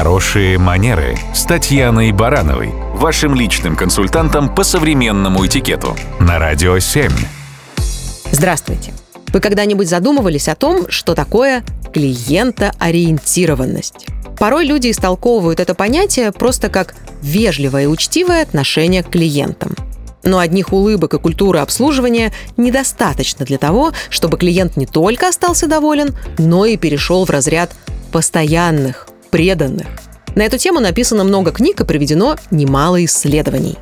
Хорошие манеры с Татьяной Барановой, вашим личным консультантом по современному этикету на Радио 7. Здравствуйте. Вы когда-нибудь задумывались о том, что такое клиентоориентированность? Порой люди истолковывают это понятие просто как вежливое и учтивое отношение к клиентам. Но одних улыбок и культуры обслуживания недостаточно для того, чтобы клиент не только остался доволен, но и перешел в разряд постоянных, преданных. На эту тему написано много книг и проведено немало исследований.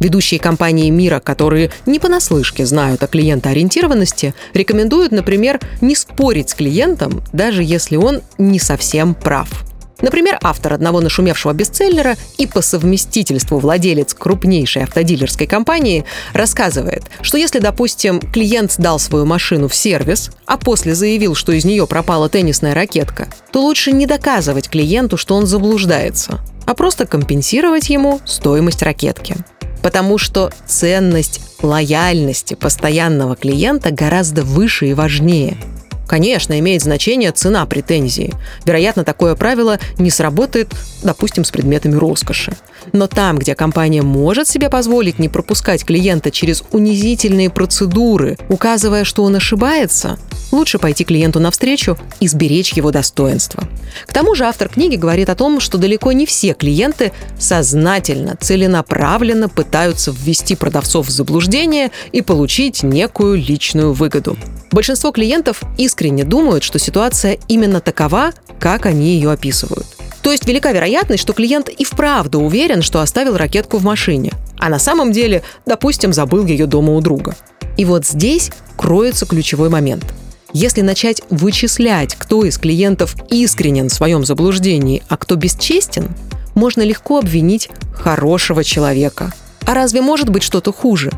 Ведущие компании мира, которые не понаслышке знают о клиентоориентированности, рекомендуют, например, не спорить с клиентом, даже если он не совсем прав – Например, автор одного нашумевшего бестселлера и по совместительству владелец крупнейшей автодилерской компании рассказывает, что если, допустим, клиент сдал свою машину в сервис, а после заявил, что из нее пропала теннисная ракетка, то лучше не доказывать клиенту, что он заблуждается, а просто компенсировать ему стоимость ракетки. Потому что ценность лояльности постоянного клиента гораздо выше и важнее – Конечно, имеет значение цена претензии. Вероятно, такое правило не сработает, допустим, с предметами роскоши. Но там, где компания может себе позволить не пропускать клиента через унизительные процедуры, указывая, что он ошибается, лучше пойти клиенту навстречу и сберечь его достоинство. К тому же автор книги говорит о том, что далеко не все клиенты сознательно, целенаправленно пытаются ввести продавцов в заблуждение и получить некую личную выгоду. Большинство клиентов искренне думают, что ситуация именно такова, как они ее описывают. То есть велика вероятность, что клиент и вправду уверен, что оставил ракетку в машине, а на самом деле, допустим, забыл ее дома у друга. И вот здесь кроется ключевой момент. Если начать вычислять, кто из клиентов искренен в своем заблуждении, а кто бесчестен, можно легко обвинить хорошего человека. А разве может быть что-то хуже?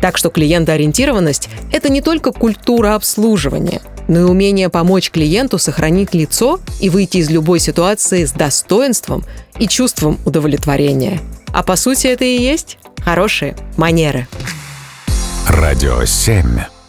Так что клиентоориентированность – это не только культура обслуживания, но и умение помочь клиенту сохранить лицо и выйти из любой ситуации с достоинством и чувством удовлетворения. А по сути это и есть хорошие манеры. Радио 7.